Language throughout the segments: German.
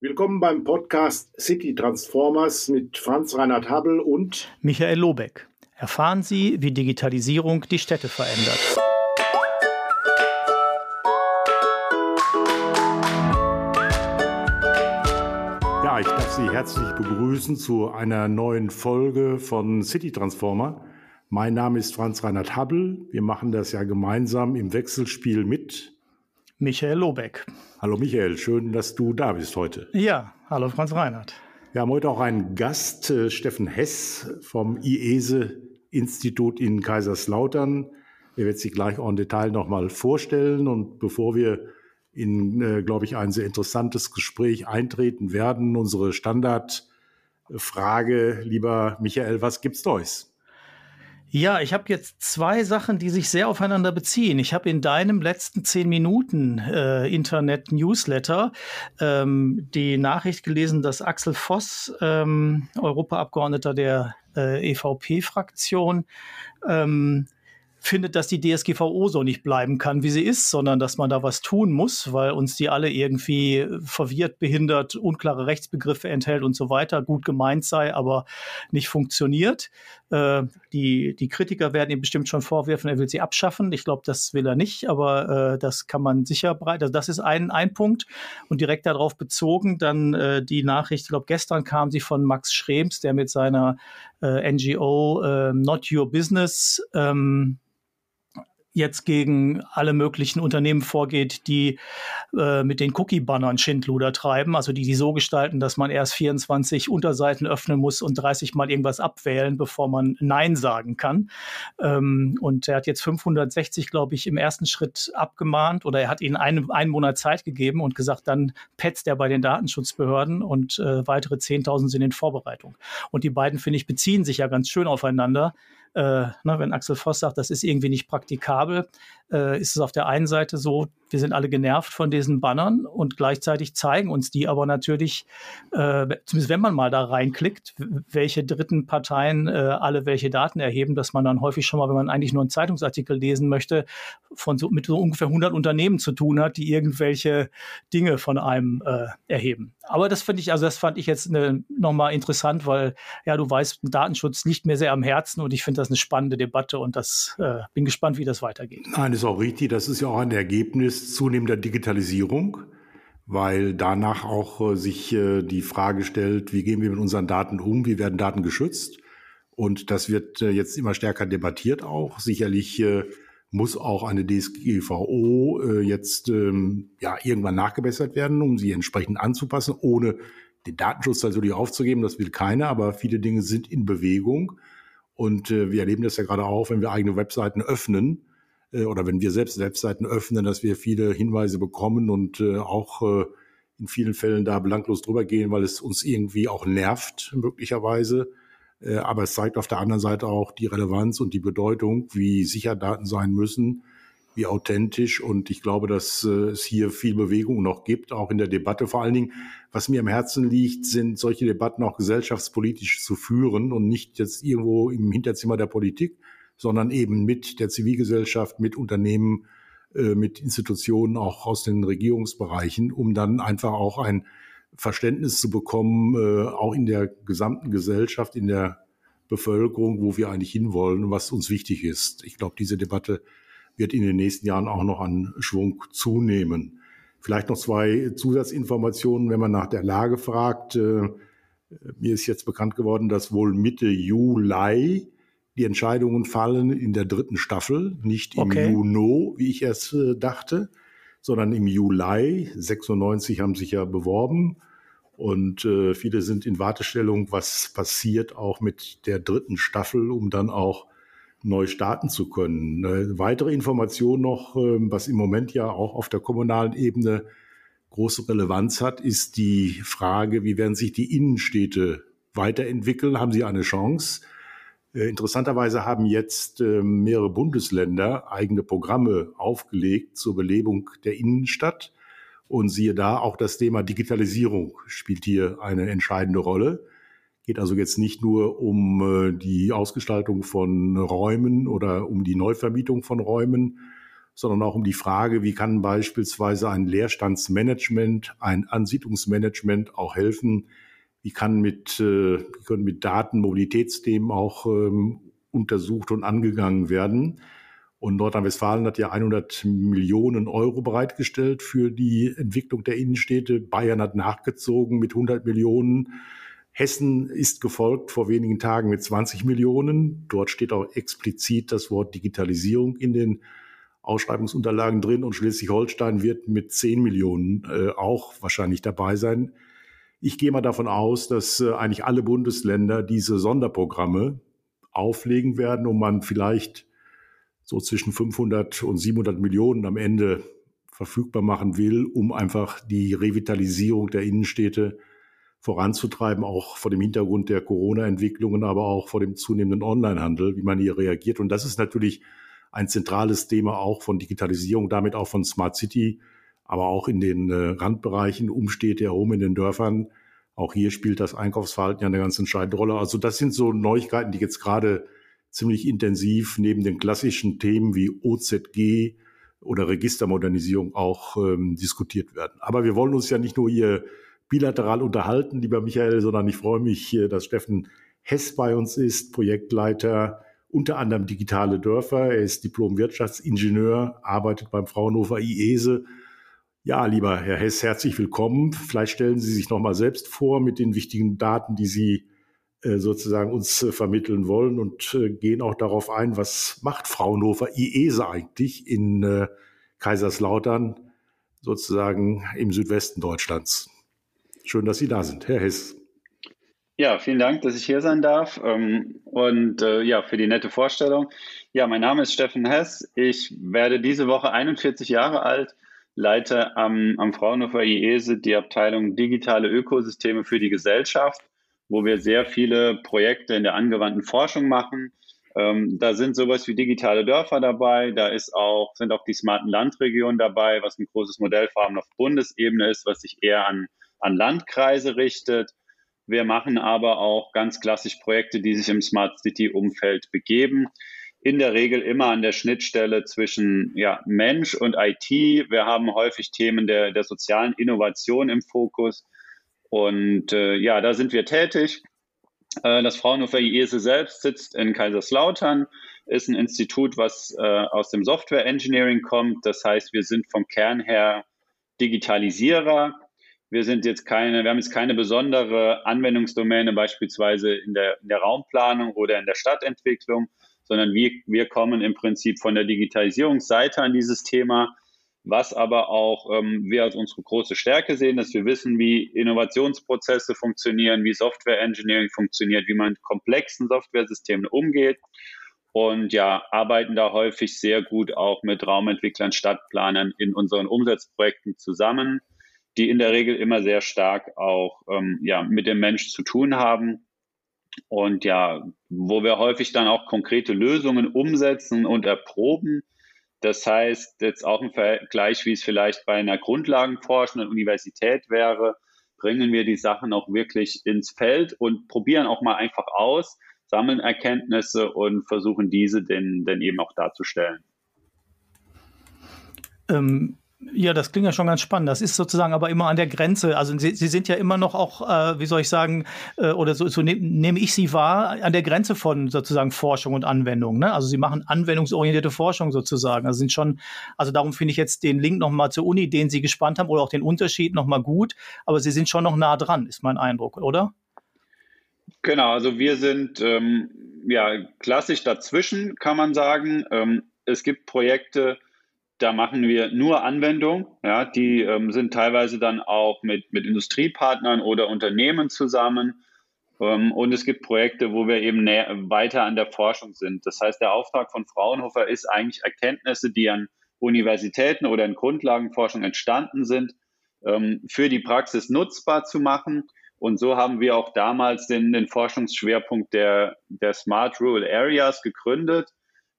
Willkommen beim Podcast City Transformers mit Franz Reinhard Habel und Michael Lobeck. Erfahren Sie, wie Digitalisierung die Städte verändert. Ja, ich darf Sie herzlich begrüßen zu einer neuen Folge von City Transformer. Mein Name ist Franz Reinhard Habel. Wir machen das ja gemeinsam im Wechselspiel mit Michael Lobeck. Hallo Michael, schön, dass du da bist heute. Ja, hallo Franz Reinhardt. Wir haben heute auch einen Gast, äh, Steffen Hess vom IESE-Institut in Kaiserslautern. Er wird sich gleich auch im Detail nochmal vorstellen. Und bevor wir in, äh, glaube ich, ein sehr interessantes Gespräch eintreten werden, unsere Standardfrage, lieber Michael, was gibt's Neues? Ja, ich habe jetzt zwei Sachen, die sich sehr aufeinander beziehen. Ich habe in deinem letzten zehn Minuten äh, Internet-Newsletter ähm, die Nachricht gelesen, dass Axel Voss, ähm, Europaabgeordneter der äh, EVP-Fraktion, ähm, findet, dass die DSGVO so nicht bleiben kann, wie sie ist, sondern dass man da was tun muss, weil uns die alle irgendwie verwirrt, behindert, unklare Rechtsbegriffe enthält und so weiter, gut gemeint sei, aber nicht funktioniert. Äh, die, die Kritiker werden ihm bestimmt schon vorwerfen, er will sie abschaffen. Ich glaube, das will er nicht, aber äh, das kann man sicher breit. Also das ist ein, ein Punkt. Und direkt darauf bezogen, dann äh, die Nachricht, ich glaube, gestern kam sie von Max Schrems, der mit seiner äh, NGO äh, Not Your Business ähm, jetzt gegen alle möglichen Unternehmen vorgeht, die äh, mit den Cookie-Bannern Schindluder treiben, also die die so gestalten, dass man erst 24 Unterseiten öffnen muss und 30 Mal irgendwas abwählen, bevor man Nein sagen kann. Ähm, und er hat jetzt 560, glaube ich, im ersten Schritt abgemahnt oder er hat ihnen einen, einen Monat Zeit gegeben und gesagt, dann petzt er bei den Datenschutzbehörden und äh, weitere 10.000 sind in Vorbereitung. Und die beiden, finde ich, beziehen sich ja ganz schön aufeinander äh, ne, wenn Axel Voss sagt, das ist irgendwie nicht praktikabel, äh, ist es auf der einen Seite so, wir sind alle genervt von diesen Bannern und gleichzeitig zeigen uns die aber natürlich, äh, zumindest wenn man mal da reinklickt, welche dritten Parteien äh, alle welche Daten erheben, dass man dann häufig schon mal, wenn man eigentlich nur einen Zeitungsartikel lesen möchte, von so, mit so ungefähr 100 Unternehmen zu tun hat, die irgendwelche Dinge von einem äh, erheben. Aber das finde ich, also das fand ich jetzt ne, nochmal interessant, weil ja, du weißt, Datenschutz liegt mir sehr am Herzen und ich finde das eine spannende Debatte und das äh, bin gespannt, wie das weitergeht. Nein, ist auch richtig. Das ist ja auch ein Ergebnis zunehmender Digitalisierung, weil danach auch äh, sich äh, die Frage stellt, wie gehen wir mit unseren Daten um, wie werden Daten geschützt? Und das wird äh, jetzt immer stärker debattiert auch. Sicherlich muss auch eine DSGVO jetzt ähm, ja irgendwann nachgebessert werden, um sie entsprechend anzupassen, ohne den Datenschutz natürlich aufzugeben. Das will keiner, aber viele Dinge sind in Bewegung. Und wir erleben das ja gerade auch, wenn wir eigene Webseiten öffnen, äh, oder wenn wir selbst Webseiten öffnen, dass wir viele Hinweise bekommen und äh, auch äh, in vielen Fällen da belanglos drüber gehen, weil es uns irgendwie auch nervt, möglicherweise. Aber es zeigt auf der anderen Seite auch die Relevanz und die Bedeutung, wie sicher Daten sein müssen, wie authentisch. Und ich glaube, dass es hier viel Bewegung noch gibt, auch in der Debatte. Vor allen Dingen, was mir am Herzen liegt, sind solche Debatten auch gesellschaftspolitisch zu führen und nicht jetzt irgendwo im Hinterzimmer der Politik, sondern eben mit der Zivilgesellschaft, mit Unternehmen, äh, mit Institutionen auch aus den Regierungsbereichen, um dann einfach auch ein Verständnis zu bekommen, äh, auch in der gesamten Gesellschaft, in der Bevölkerung, wo wir eigentlich hinwollen und was uns wichtig ist. Ich glaube, diese Debatte wird in den nächsten Jahren auch noch an Schwung zunehmen. Vielleicht noch zwei Zusatzinformationen, wenn man nach der Lage fragt. Äh, mir ist jetzt bekannt geworden, dass wohl Mitte Juli die Entscheidungen fallen in der dritten Staffel, nicht im okay. Juno, wie ich erst äh, dachte, sondern im Juli. 96 haben sich ja beworben und äh, viele sind in Wartestellung, was passiert auch mit der dritten Staffel, um dann auch neu starten zu können. Eine weitere Information noch, äh, was im Moment ja auch auf der kommunalen Ebene große Relevanz hat, ist die Frage, wie werden sich die Innenstädte weiterentwickeln? Haben sie eine Chance? Äh, interessanterweise haben jetzt ähm, mehrere Bundesländer eigene Programme aufgelegt zur Belebung der Innenstadt. Und siehe da, auch das Thema Digitalisierung spielt hier eine entscheidende Rolle. Geht also jetzt nicht nur um äh, die Ausgestaltung von Räumen oder um die Neuvermietung von Räumen, sondern auch um die Frage, wie kann beispielsweise ein Leerstandsmanagement, ein Ansiedlungsmanagement auch helfen, wie kann mit, äh, wie können mit Daten Mobilitätsthemen auch ähm, untersucht und angegangen werden. Und Nordrhein-Westfalen hat ja 100 Millionen Euro bereitgestellt für die Entwicklung der Innenstädte. Bayern hat nachgezogen mit 100 Millionen. Hessen ist gefolgt vor wenigen Tagen mit 20 Millionen. Dort steht auch explizit das Wort Digitalisierung in den Ausschreibungsunterlagen drin und Schleswig-Holstein wird mit 10 Millionen äh, auch wahrscheinlich dabei sein. Ich gehe mal davon aus, dass äh, eigentlich alle Bundesländer diese Sonderprogramme auflegen werden, um man vielleicht so zwischen 500 und 700 Millionen am Ende verfügbar machen will, um einfach die Revitalisierung der Innenstädte voranzutreiben, auch vor dem Hintergrund der Corona-Entwicklungen, aber auch vor dem zunehmenden Onlinehandel, wie man hier reagiert. Und das ist natürlich ein zentrales Thema auch von Digitalisierung, damit auch von Smart City, aber auch in den äh, Randbereichen, Umstädte herum in den Dörfern. Auch hier spielt das Einkaufsverhalten ja eine ganz entscheidende Rolle. Also das sind so Neuigkeiten, die jetzt gerade ziemlich intensiv neben den klassischen Themen wie OZG oder Registermodernisierung auch ähm, diskutiert werden. Aber wir wollen uns ja nicht nur hier bilateral unterhalten, lieber Michael, sondern ich freue mich, dass Steffen Hess bei uns ist, Projektleiter unter anderem digitale Dörfer. Er ist Diplom-Wirtschaftsingenieur, arbeitet beim Fraunhofer IESE. Ja, lieber Herr Hess, herzlich willkommen. Vielleicht stellen Sie sich noch mal selbst vor mit den wichtigen Daten, die Sie äh, sozusagen uns äh, vermitteln wollen und äh, gehen auch darauf ein, was macht Fraunhofer IESE eigentlich in Kaiserslautern, sozusagen im Südwesten Deutschlands. Schön, dass Sie da sind, Herr Hess. Ja, vielen Dank, dass ich hier sein darf ähm, und ja, für die nette Vorstellung. Ja, mein Name ist Steffen Hess. Ich werde diese Woche 41 Jahre alt, leite am, am Fraunhofer IESE die Abteilung Digitale Ökosysteme für die Gesellschaft wo wir sehr viele Projekte in der angewandten Forschung machen. Ähm, da sind sowas wie digitale Dörfer dabei, da ist auch, sind auch die smarten Landregionen dabei, was ein großes Modellfarben auf Bundesebene ist, was sich eher an, an Landkreise richtet. Wir machen aber auch ganz klassisch Projekte, die sich im Smart City-Umfeld begeben. In der Regel immer an der Schnittstelle zwischen ja, Mensch und IT. Wir haben häufig Themen der, der sozialen Innovation im Fokus. Und äh, ja, da sind wir tätig. Äh, das Fraunhofer IESE selbst sitzt in Kaiserslautern, ist ein Institut, was äh, aus dem Software Engineering kommt. Das heißt, wir sind vom Kern her Digitalisierer. Wir sind jetzt keine, wir haben jetzt keine besondere Anwendungsdomäne, beispielsweise in der, in der Raumplanung oder in der Stadtentwicklung, sondern wir, wir kommen im Prinzip von der Digitalisierungsseite an dieses Thema was aber auch ähm, wir als unsere große Stärke sehen, dass wir wissen, wie Innovationsprozesse funktionieren, wie Software Engineering funktioniert, wie man mit komplexen Softwaresystemen umgeht und ja, arbeiten da häufig sehr gut auch mit Raumentwicklern, Stadtplanern in unseren Umsatzprojekten zusammen, die in der Regel immer sehr stark auch ähm, ja, mit dem Mensch zu tun haben. Und ja, wo wir häufig dann auch konkrete Lösungen umsetzen und erproben, das heißt, jetzt auch im Vergleich, wie es vielleicht bei einer grundlagenforschenden Universität wäre, bringen wir die Sachen auch wirklich ins Feld und probieren auch mal einfach aus, sammeln Erkenntnisse und versuchen diese denn, denn eben auch darzustellen. Ähm, ja, das klingt ja schon ganz spannend. Das ist sozusagen aber immer an der Grenze. Also Sie, Sie sind ja immer noch auch, äh, wie soll ich sagen, äh, oder so, so ne, nehme ich Sie wahr, an der Grenze von sozusagen Forschung und Anwendung. Ne? Also Sie machen anwendungsorientierte Forschung sozusagen. Also sind schon, also darum finde ich jetzt den Link nochmal zur Uni, den Sie gespannt haben, oder auch den Unterschied nochmal gut. Aber Sie sind schon noch nah dran, ist mein Eindruck, oder? Genau, also wir sind ähm, ja klassisch dazwischen, kann man sagen. Ähm, es gibt Projekte, da machen wir nur Anwendungen. Ja, die ähm, sind teilweise dann auch mit, mit Industriepartnern oder Unternehmen zusammen. Ähm, und es gibt Projekte, wo wir eben näher, weiter an der Forschung sind. Das heißt, der Auftrag von Fraunhofer ist eigentlich Erkenntnisse, die an Universitäten oder in Grundlagenforschung entstanden sind, ähm, für die Praxis nutzbar zu machen. Und so haben wir auch damals den, den Forschungsschwerpunkt der, der Smart Rural Areas gegründet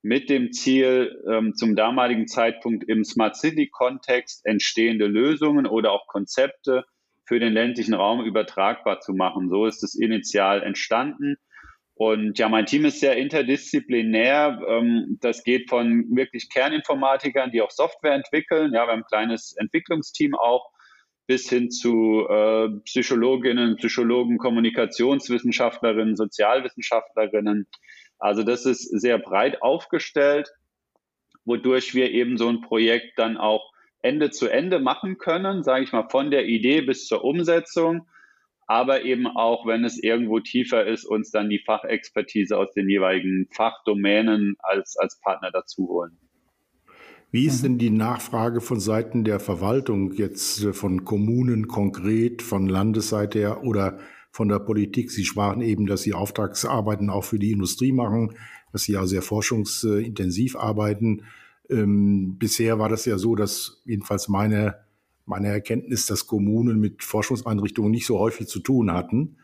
mit dem Ziel, ähm, zum damaligen Zeitpunkt im Smart City-Kontext entstehende Lösungen oder auch Konzepte für den ländlichen Raum übertragbar zu machen. So ist es initial entstanden. Und ja, mein Team ist sehr interdisziplinär. Ähm, das geht von wirklich Kerninformatikern, die auch Software entwickeln. Ja, wir haben ein kleines Entwicklungsteam auch bis hin zu äh, Psychologinnen, Psychologen, Kommunikationswissenschaftlerinnen, Sozialwissenschaftlerinnen. Also das ist sehr breit aufgestellt, wodurch wir eben so ein Projekt dann auch Ende zu Ende machen können, sage ich mal, von der Idee bis zur Umsetzung aber eben auch, wenn es irgendwo tiefer ist, uns dann die Fachexpertise aus den jeweiligen Fachdomänen als, als Partner dazu holen. Wie ist denn die Nachfrage von Seiten der Verwaltung jetzt von Kommunen konkret, von Landesseite her oder von der Politik? Sie sprachen eben, dass Sie Auftragsarbeiten auch für die Industrie machen, dass Sie ja sehr forschungsintensiv arbeiten. Ähm, bisher war das ja so, dass jedenfalls meine meine Erkenntnis, dass Kommunen mit Forschungseinrichtungen nicht so häufig zu tun hatten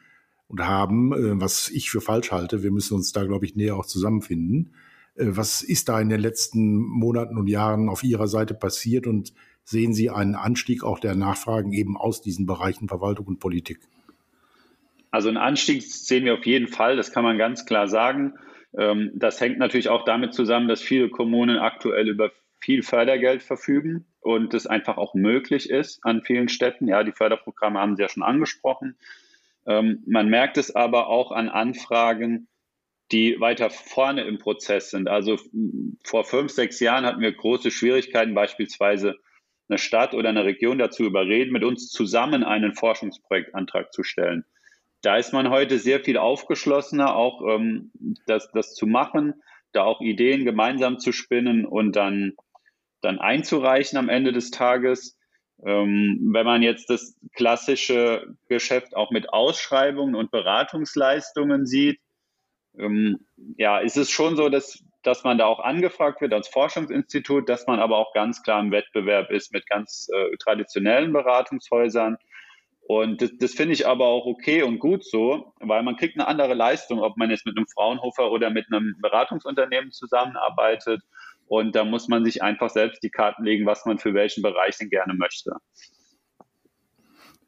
und haben, äh, was ich für falsch halte. Wir müssen uns da, glaube ich, näher auch zusammenfinden. Äh, was ist da in den letzten Monaten und Jahren auf Ihrer Seite passiert und sehen Sie einen Anstieg auch der Nachfragen eben aus diesen Bereichen Verwaltung und Politik? Also einen Anstieg sehen wir auf jeden Fall, das kann man ganz klar sagen. Ähm, das hängt natürlich auch damit zusammen, dass viele Kommunen aktuell über viel Fördergeld verfügen und es einfach auch möglich ist an vielen Städten. Ja, die Förderprogramme haben Sie ja schon angesprochen. Ähm, man merkt es aber auch an Anfragen, die weiter vorne im Prozess sind. Also vor fünf, sechs Jahren hatten wir große Schwierigkeiten, beispielsweise eine Stadt oder eine Region dazu überreden, mit uns zusammen einen Forschungsprojektantrag zu stellen. Da ist man heute sehr viel aufgeschlossener, auch ähm, das, das zu machen, da auch Ideen gemeinsam zu spinnen und dann dann einzureichen am Ende des Tages. Ähm, wenn man jetzt das klassische Geschäft auch mit Ausschreibungen und Beratungsleistungen sieht, ähm, ja, ist es schon so, dass, dass man da auch angefragt wird als Forschungsinstitut, dass man aber auch ganz klar im Wettbewerb ist mit ganz äh, traditionellen Beratungshäusern. Und das, das finde ich aber auch okay und gut so, weil man kriegt eine andere Leistung, ob man jetzt mit einem Fraunhofer oder mit einem Beratungsunternehmen zusammenarbeitet. Und da muss man sich einfach selbst die Karten legen, was man für welchen Bereich denn gerne möchte.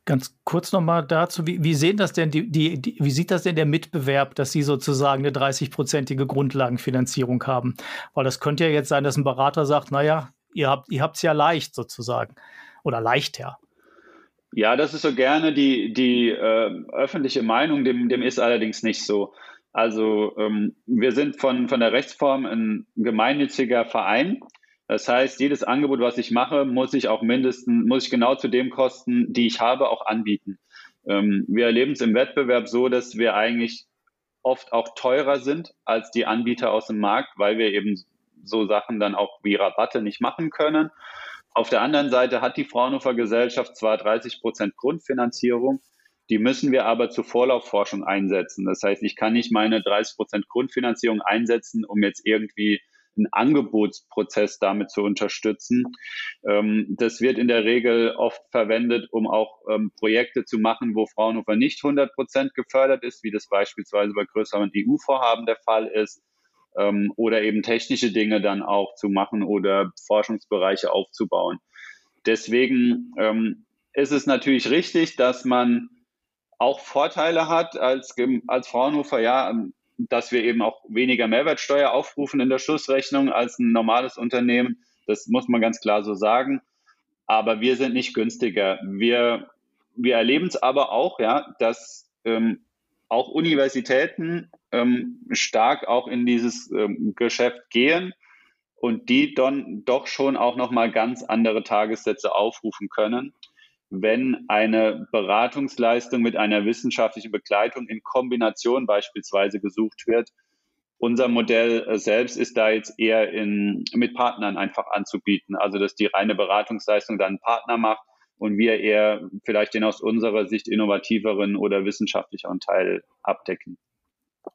Ganz kurz nochmal dazu, wie, wie sehen das denn die, die, die, wie sieht das denn der Mitbewerb, dass Sie sozusagen eine 30-prozentige Grundlagenfinanzierung haben? Weil das könnte ja jetzt sein, dass ein Berater sagt, naja, ihr habt ihr es ja leicht sozusagen oder leichter. Ja, das ist so gerne die, die äh, öffentliche Meinung, dem, dem ist allerdings nicht so. Also ähm, wir sind von, von der Rechtsform ein gemeinnütziger Verein. Das heißt, jedes Angebot, was ich mache, muss ich auch mindestens, muss ich genau zu dem Kosten, die ich habe, auch anbieten. Ähm, wir erleben es im Wettbewerb so, dass wir eigentlich oft auch teurer sind als die Anbieter aus dem Markt, weil wir eben so Sachen dann auch wie Rabatte nicht machen können. Auf der anderen Seite hat die Fraunhofer Gesellschaft zwar 30 Prozent Grundfinanzierung, die müssen wir aber zur Vorlaufforschung einsetzen. Das heißt, ich kann nicht meine 30 Prozent Grundfinanzierung einsetzen, um jetzt irgendwie einen Angebotsprozess damit zu unterstützen. Ähm, das wird in der Regel oft verwendet, um auch ähm, Projekte zu machen, wo Fraunhofer nicht 100 Prozent gefördert ist, wie das beispielsweise bei größeren EU-Vorhaben der Fall ist, ähm, oder eben technische Dinge dann auch zu machen oder Forschungsbereiche aufzubauen. Deswegen ist es natürlich richtig, dass man auch Vorteile hat als, als Fraunhofer, ja, ähm, dass wir eben auch weniger Mehrwertsteuer aufrufen in der Schlussrechnung als ein normales Unternehmen. Das muss man ganz klar so sagen. Aber wir sind nicht günstiger. Wir, wir erleben es aber auch, ja, dass ähm, auch Universitäten ähm, stark auch in dieses ähm, Geschäft gehen und die dann doch schon auch nochmal ganz andere Tagessätze aufrufen können wenn eine Beratungsleistung mit einer wissenschaftlichen Begleitung in Kombination beispielsweise gesucht wird. Unser Modell äh, selbst ist da jetzt eher in, mit Partnern einfach anzubieten, also dass die reine Beratungsleistung dann Partner macht und wir eher vielleicht den aus unserer Sicht innovativeren oder wissenschaftlicheren Teil abdecken.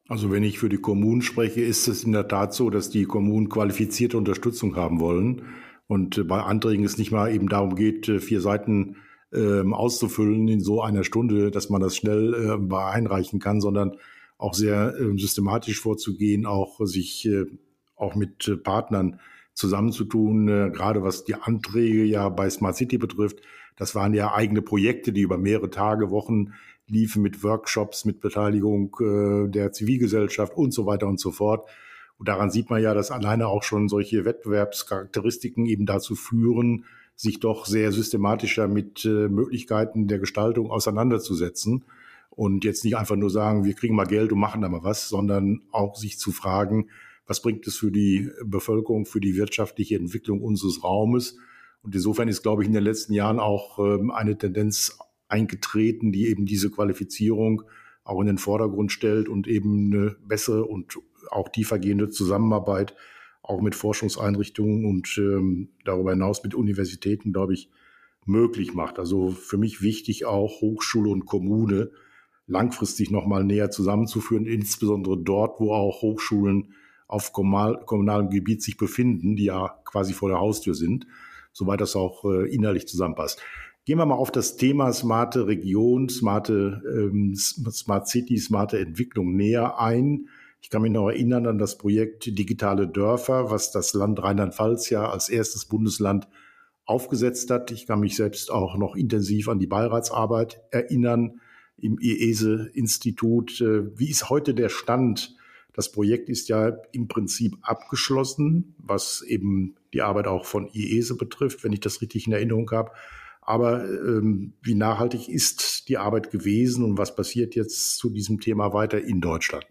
Also wenn ich für die Kommunen spreche, ist es in der Tat so, dass die Kommunen qualifizierte Unterstützung haben wollen. Und bei Anträgen es nicht mal eben darum geht, äh, vier Seiten ähm, auszufüllen in so einer Stunde, dass man das schnell äh, einreichen kann, sondern auch sehr äh, systematisch vorzugehen, auch sich äh, auch mit äh, Partnern zusammenzutun, äh, gerade was die Anträge ja bei Smart City betrifft, Das waren ja eigene Projekte, die über mehrere Tage, Wochen liefen mit Workshops, mit Beteiligung äh, der Zivilgesellschaft und so weiter und so fort. Und daran sieht man ja, dass alleine auch schon solche Wettbewerbscharakteristiken eben dazu führen, sich doch sehr systematischer mit äh, Möglichkeiten der Gestaltung auseinanderzusetzen und jetzt nicht einfach nur sagen, wir kriegen mal Geld und machen da mal was, sondern auch sich zu fragen, was bringt es für die Bevölkerung, für die wirtschaftliche Entwicklung unseres Raumes. Und insofern ist, glaube ich, in den letzten Jahren auch ähm, eine Tendenz eingetreten, die eben diese Qualifizierung auch in den Vordergrund stellt und eben eine bessere und auch tiefergehende Zusammenarbeit auch mit Forschungseinrichtungen und ähm, darüber hinaus mit Universitäten, glaube ich, möglich macht. Also für mich wichtig auch Hochschule und Kommune langfristig noch mal näher zusammenzuführen, insbesondere dort, wo auch Hochschulen auf kommunalem Gebiet sich befinden, die ja quasi vor der Haustür sind, soweit das auch äh, innerlich zusammenpasst. Gehen wir mal auf das Thema smarte Region, smarte ähm, Smart City, smarte Entwicklung näher ein. Ich kann mich noch erinnern an das Projekt Digitale Dörfer, was das Land Rheinland-Pfalz ja als erstes Bundesland aufgesetzt hat. Ich kann mich selbst auch noch intensiv an die Beiratsarbeit erinnern im IESE-Institut. Äh, wie ist heute der Stand? Das Projekt ist ja im Prinzip abgeschlossen, was eben die Arbeit auch von IESE betrifft, wenn ich das richtig in Erinnerung habe. Aber ähm, wie nachhaltig ist die Arbeit gewesen und was passiert jetzt zu diesem Thema weiter in Deutschland?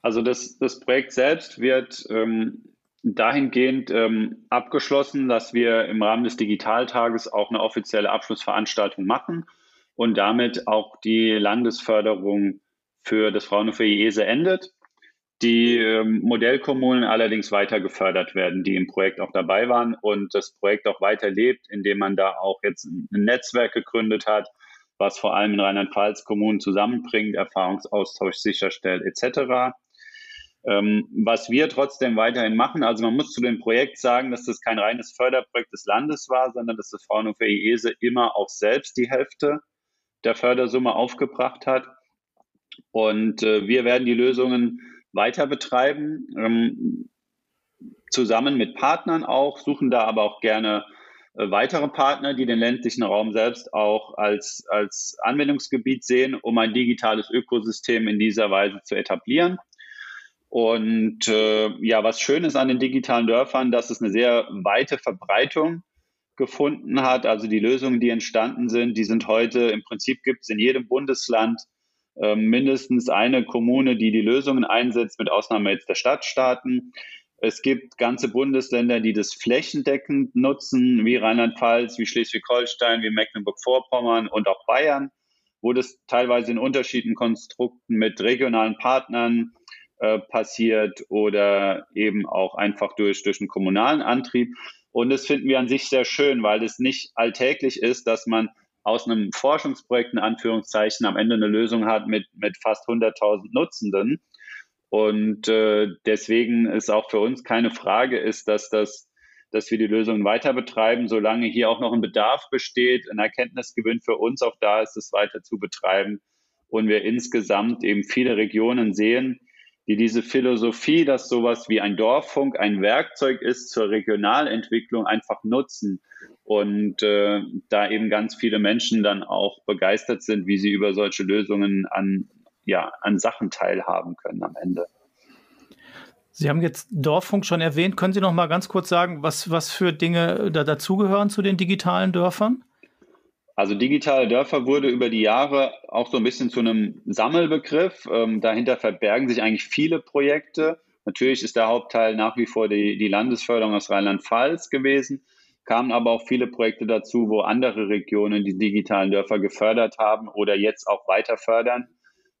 Also das, das Projekt selbst wird ähm, dahingehend ähm, abgeschlossen, dass wir im Rahmen des Digitaltages auch eine offizielle Abschlussveranstaltung machen und damit auch die Landesförderung für das Fraunhofer IESE endet. Die ähm, Modellkommunen allerdings weiter gefördert werden, die im Projekt auch dabei waren und das Projekt auch weiter lebt, indem man da auch jetzt ein Netzwerk gegründet hat, was vor allem in Rheinland-Pfalz Kommunen zusammenbringt, Erfahrungsaustausch sicherstellt etc. Ähm, was wir trotzdem weiterhin machen, also man muss zu dem Projekt sagen, dass das kein reines Förderprojekt des Landes war, sondern dass das Fraunhofer IESE immer auch selbst die Hälfte der Fördersumme aufgebracht hat. Und äh, wir werden die Lösungen weiter betreiben, ähm, zusammen mit Partnern auch, suchen da aber auch gerne äh, weitere Partner, die den ländlichen Raum selbst auch als, als Anwendungsgebiet sehen, um ein digitales Ökosystem in dieser Weise zu etablieren. Und äh, ja, was schön ist an den digitalen Dörfern, dass es eine sehr weite Verbreitung gefunden hat. Also die Lösungen, die entstanden sind, die sind heute im Prinzip gibt es in jedem Bundesland äh, mindestens eine Kommune, die die Lösungen einsetzt, mit Ausnahme jetzt der Stadtstaaten. Es gibt ganze Bundesländer, die das flächendeckend nutzen, wie Rheinland-Pfalz, wie Schleswig-Holstein, wie Mecklenburg-Vorpommern und auch Bayern, wo das teilweise in unterschiedlichen Konstrukten mit regionalen Partnern äh, passiert oder eben auch einfach durch, durch einen kommunalen Antrieb. Und das finden wir an sich sehr schön, weil es nicht alltäglich ist, dass man aus einem Forschungsprojekt in Anführungszeichen am Ende eine Lösung hat mit, mit fast 100.000 Nutzenden. Und äh, deswegen ist auch für uns keine Frage ist, dass das dass wir die Lösungen weiter betreiben, solange hier auch noch ein Bedarf besteht, ein Erkenntnisgewinn für uns auch da ist, es weiter zu betreiben und wir insgesamt eben viele Regionen sehen, die diese Philosophie, dass sowas wie ein Dorffunk ein Werkzeug ist zur Regionalentwicklung, einfach nutzen. Und äh, da eben ganz viele Menschen dann auch begeistert sind, wie sie über solche Lösungen an, ja, an Sachen teilhaben können am Ende. Sie haben jetzt Dorffunk schon erwähnt. Können Sie noch mal ganz kurz sagen, was, was für Dinge da dazugehören zu den digitalen Dörfern? Also digitale Dörfer wurde über die Jahre auch so ein bisschen zu einem Sammelbegriff. Ähm, dahinter verbergen sich eigentlich viele Projekte. Natürlich ist der Hauptteil nach wie vor die, die Landesförderung aus Rheinland-Pfalz gewesen, kamen aber auch viele Projekte dazu, wo andere Regionen die digitalen Dörfer gefördert haben oder jetzt auch weiter fördern.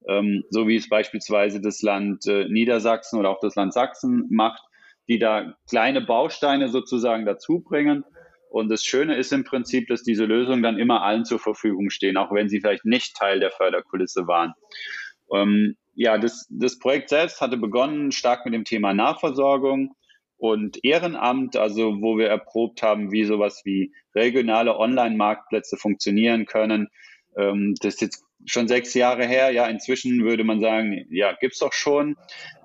Ähm, so wie es beispielsweise das Land äh, Niedersachsen oder auch das Land Sachsen macht, die da kleine Bausteine sozusagen dazu bringen und das Schöne ist im Prinzip, dass diese Lösungen dann immer allen zur Verfügung stehen, auch wenn sie vielleicht nicht Teil der Förderkulisse waren. Ähm, ja, das, das Projekt selbst hatte begonnen stark mit dem Thema Nachversorgung und Ehrenamt, also wo wir erprobt haben, wie sowas wie regionale Online-Marktplätze funktionieren können. Ähm, das ist jetzt schon sechs Jahre her. Ja, inzwischen würde man sagen, ja, gibt's doch schon.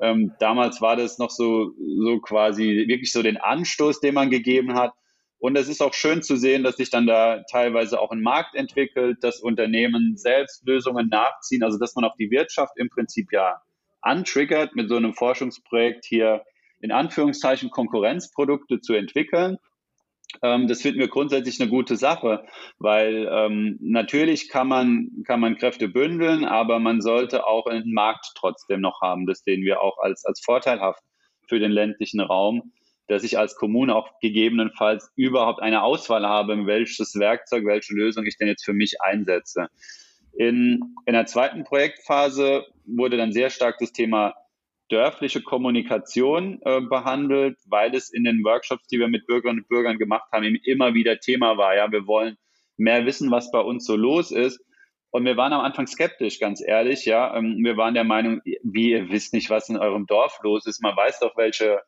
Ähm, damals war das noch so, so quasi wirklich so den Anstoß, den man gegeben hat. Und es ist auch schön zu sehen, dass sich dann da teilweise auch ein Markt entwickelt, dass Unternehmen selbst Lösungen nachziehen, also dass man auch die Wirtschaft im Prinzip ja antriggert, mit so einem Forschungsprojekt hier in Anführungszeichen Konkurrenzprodukte zu entwickeln. Ähm, das finden wir grundsätzlich eine gute Sache, weil ähm, natürlich kann man, kann man Kräfte bündeln, aber man sollte auch einen Markt trotzdem noch haben. Das sehen wir auch als, als vorteilhaft für den ländlichen Raum dass ich als Kommune auch gegebenenfalls überhaupt eine Auswahl habe, welches Werkzeug, welche Lösung ich denn jetzt für mich einsetze. In, in der zweiten Projektphase wurde dann sehr stark das Thema dörfliche Kommunikation äh, behandelt, weil es in den Workshops, die wir mit Bürgerinnen und Bürgern gemacht haben, eben immer wieder Thema war. Ja, wir wollen mehr wissen, was bei uns so los ist. Und wir waren am Anfang skeptisch, ganz ehrlich. Ja, ähm, wir waren der Meinung, wie ihr wisst nicht, was in eurem Dorf los ist. Man weiß doch, welche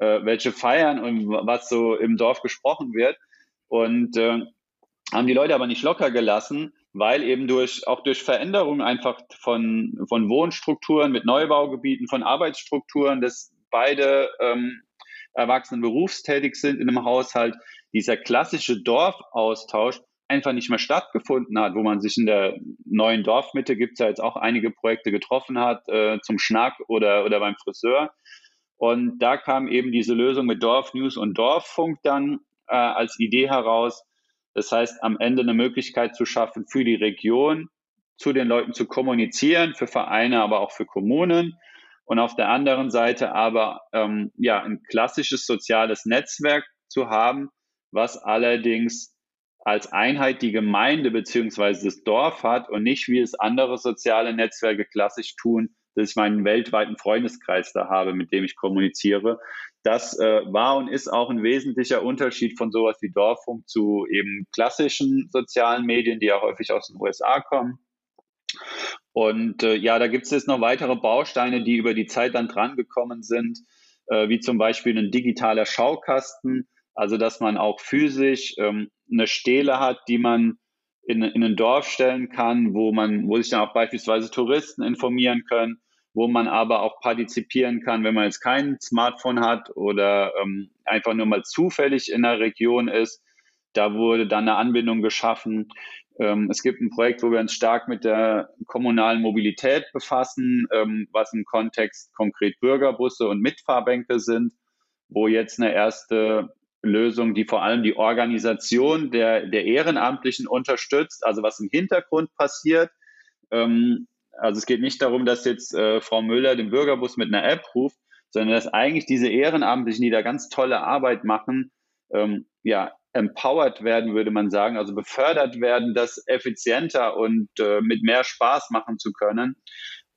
äh, welche feiern und was so im Dorf gesprochen wird. Und äh, haben die Leute aber nicht locker gelassen, weil eben durch auch durch Veränderungen einfach von, von Wohnstrukturen mit Neubaugebieten, von Arbeitsstrukturen, dass beide ähm, Erwachsenen berufstätig sind in einem Haushalt, dieser klassische Dorfaustausch einfach nicht mehr stattgefunden hat, wo man sich in der neuen Dorfmitte gibt es ja jetzt auch einige Projekte getroffen hat, äh, zum Schnack oder, oder beim Friseur. Und da kam eben diese Lösung mit Dorfnews und Dorffunk dann äh, als Idee heraus. Das heißt, am Ende eine Möglichkeit zu schaffen, für die Region zu den Leuten zu kommunizieren, für Vereine, aber auch für Kommunen. Und auf der anderen Seite aber ähm, ja ein klassisches soziales Netzwerk zu haben, was allerdings als Einheit die Gemeinde beziehungsweise das Dorf hat und nicht wie es andere soziale Netzwerke klassisch tun, dass ich meinen weltweiten Freundeskreis da habe, mit dem ich kommuniziere. Das äh, war und ist auch ein wesentlicher Unterschied von sowas wie Dorffunk zu eben klassischen sozialen Medien, die ja häufig aus den USA kommen. Und äh, ja, da gibt es jetzt noch weitere Bausteine, die über die Zeit dann drangekommen sind, äh, wie zum Beispiel ein digitaler Schaukasten, also dass man auch physisch ähm, eine Stele hat, die man in, in ein Dorf stellen kann, wo man, wo sich dann auch beispielsweise Touristen informieren können, wo man aber auch partizipieren kann, wenn man jetzt kein Smartphone hat oder ähm, einfach nur mal zufällig in der Region ist. Da wurde dann eine Anbindung geschaffen. Ähm, es gibt ein Projekt, wo wir uns stark mit der kommunalen Mobilität befassen, ähm, was im Kontext konkret Bürgerbusse und Mitfahrbänke sind, wo jetzt eine erste Lösung, die vor allem die Organisation der, der Ehrenamtlichen unterstützt, also was im Hintergrund passiert, ähm, also es geht nicht darum, dass jetzt äh, Frau Müller den Bürgerbus mit einer App ruft, sondern dass eigentlich diese Ehrenamtlichen, die da ganz tolle Arbeit machen, ähm, ja, empowered werden, würde man sagen, also befördert werden, das effizienter und äh, mit mehr Spaß machen zu können.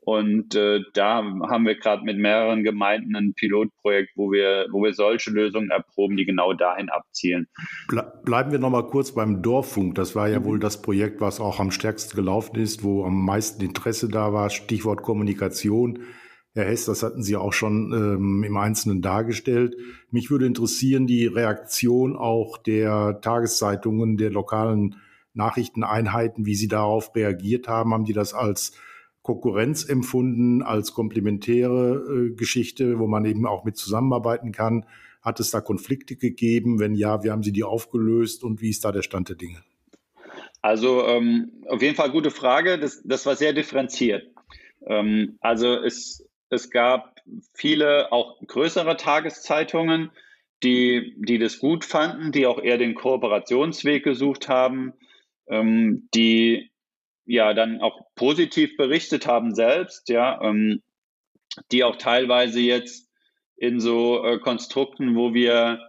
Und äh, da haben wir gerade mit mehreren Gemeinden ein Pilotprojekt, wo wir, wo wir solche Lösungen erproben, die genau dahin abzielen. Bleiben wir nochmal kurz beim Dorffunk. Das war ja mhm. wohl das Projekt, was auch am stärksten gelaufen ist, wo am meisten Interesse da war. Stichwort Kommunikation. Herr Hess, das hatten Sie auch schon ähm, im Einzelnen dargestellt. Mich würde interessieren die Reaktion auch der Tageszeitungen, der lokalen Nachrichteneinheiten, wie Sie darauf reagiert haben. Haben die das als Konkurrenz empfunden als komplementäre äh, Geschichte, wo man eben auch mit zusammenarbeiten kann? Hat es da Konflikte gegeben? Wenn ja, wie haben Sie die aufgelöst und wie ist da der Stand der Dinge? Also ähm, auf jeden Fall gute Frage. Das, das war sehr differenziert. Ähm, also es, es gab viele auch größere Tageszeitungen, die, die das gut fanden, die auch eher den Kooperationsweg gesucht haben, ähm, die ja dann auch positiv berichtet haben selbst, ja, ähm, die auch teilweise jetzt in so äh, Konstrukten, wo wir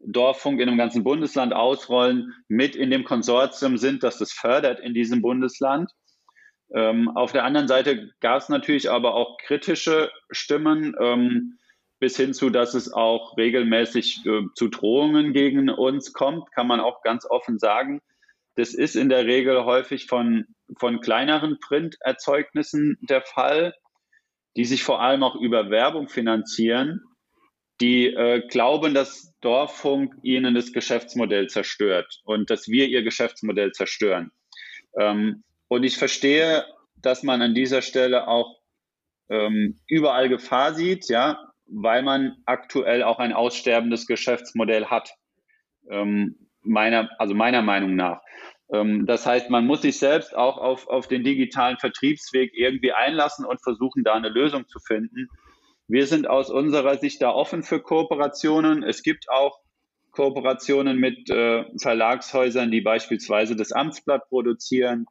Dorffunk in einem ganzen Bundesland ausrollen, mit in dem Konsortium sind, dass das fördert in diesem Bundesland. Ähm, auf der anderen Seite gab es natürlich aber auch kritische Stimmen, ähm, bis hin zu, dass es auch regelmäßig äh, zu Drohungen gegen uns kommt, kann man auch ganz offen sagen. Das ist in der Regel häufig von, von kleineren Printerzeugnissen der Fall, die sich vor allem auch über Werbung finanzieren, die äh, glauben, dass Dorffunk ihnen das Geschäftsmodell zerstört und dass wir ihr Geschäftsmodell zerstören. Ähm, und ich verstehe, dass man an dieser Stelle auch ähm, überall Gefahr sieht, ja, weil man aktuell auch ein aussterbendes Geschäftsmodell hat. ähm, meiner, also meiner Meinung nach. Ähm, das heißt, man muss sich selbst auch auf, auf den digitalen Vertriebsweg irgendwie einlassen und versuchen, da eine Lösung zu finden. Wir sind aus unserer Sicht da offen für Kooperationen. Es gibt auch Kooperationen mit äh, Verlagshäusern, die beispielsweise das Amtsblatt produzieren,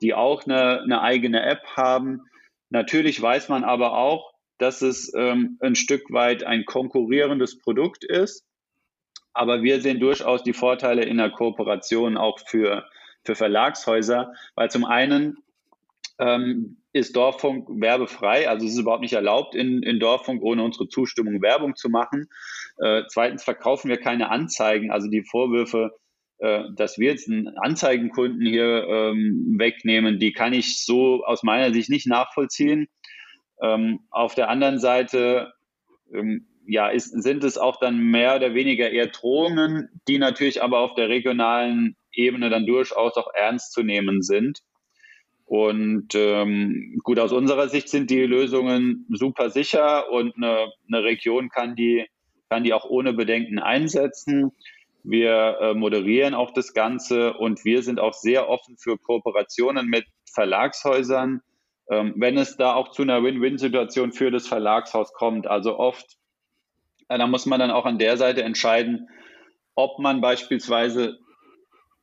die auch eine, eine eigene App haben. Natürlich weiß man aber auch, dass es ähm, ein Stück weit ein konkurrierendes Produkt ist. Aber wir sehen durchaus die Vorteile in der Kooperation auch für, für Verlagshäuser, weil zum einen ähm, ist Dorffunk werbefrei, also es ist überhaupt nicht erlaubt, in, in Dorffunk ohne unsere Zustimmung Werbung zu machen. Äh, zweitens verkaufen wir keine Anzeigen, also die Vorwürfe, äh, dass wir jetzt einen Anzeigenkunden hier ähm, wegnehmen, die kann ich so aus meiner Sicht nicht nachvollziehen. Ähm, auf der anderen Seite ähm, ja, ist, sind es auch dann mehr oder weniger eher Drohungen, die natürlich aber auf der regionalen Ebene dann durchaus auch ernst zu nehmen sind. Und ähm, gut, aus unserer Sicht sind die Lösungen super sicher und eine, eine Region kann die, kann die auch ohne Bedenken einsetzen. Wir äh, moderieren auch das Ganze und wir sind auch sehr offen für Kooperationen mit Verlagshäusern, ähm, wenn es da auch zu einer Win-Win-Situation für das Verlagshaus kommt. Also oft, äh, da muss man dann auch an der Seite entscheiden, ob man beispielsweise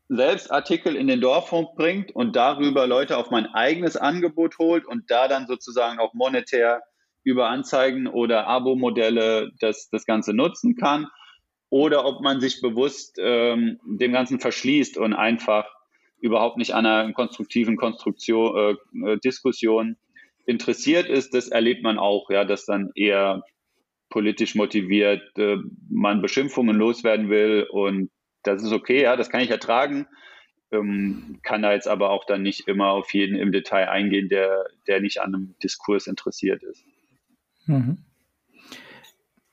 selbst Artikel in den Dorffunk bringt und darüber Leute auf mein eigenes Angebot holt und da dann sozusagen auch monetär über Anzeigen oder Abo-Modelle das, das Ganze nutzen kann oder ob man sich bewusst ähm, dem Ganzen verschließt und einfach überhaupt nicht an einer konstruktiven Konstruktion, äh, äh, Diskussion interessiert ist. Das erlebt man auch, ja, dass dann eher politisch motiviert äh, man Beschimpfungen loswerden will und das ist okay, ja, das kann ich ertragen. Ähm, kann da jetzt aber auch dann nicht immer auf jeden im Detail eingehen, der, der nicht an einem Diskurs interessiert ist. Mhm.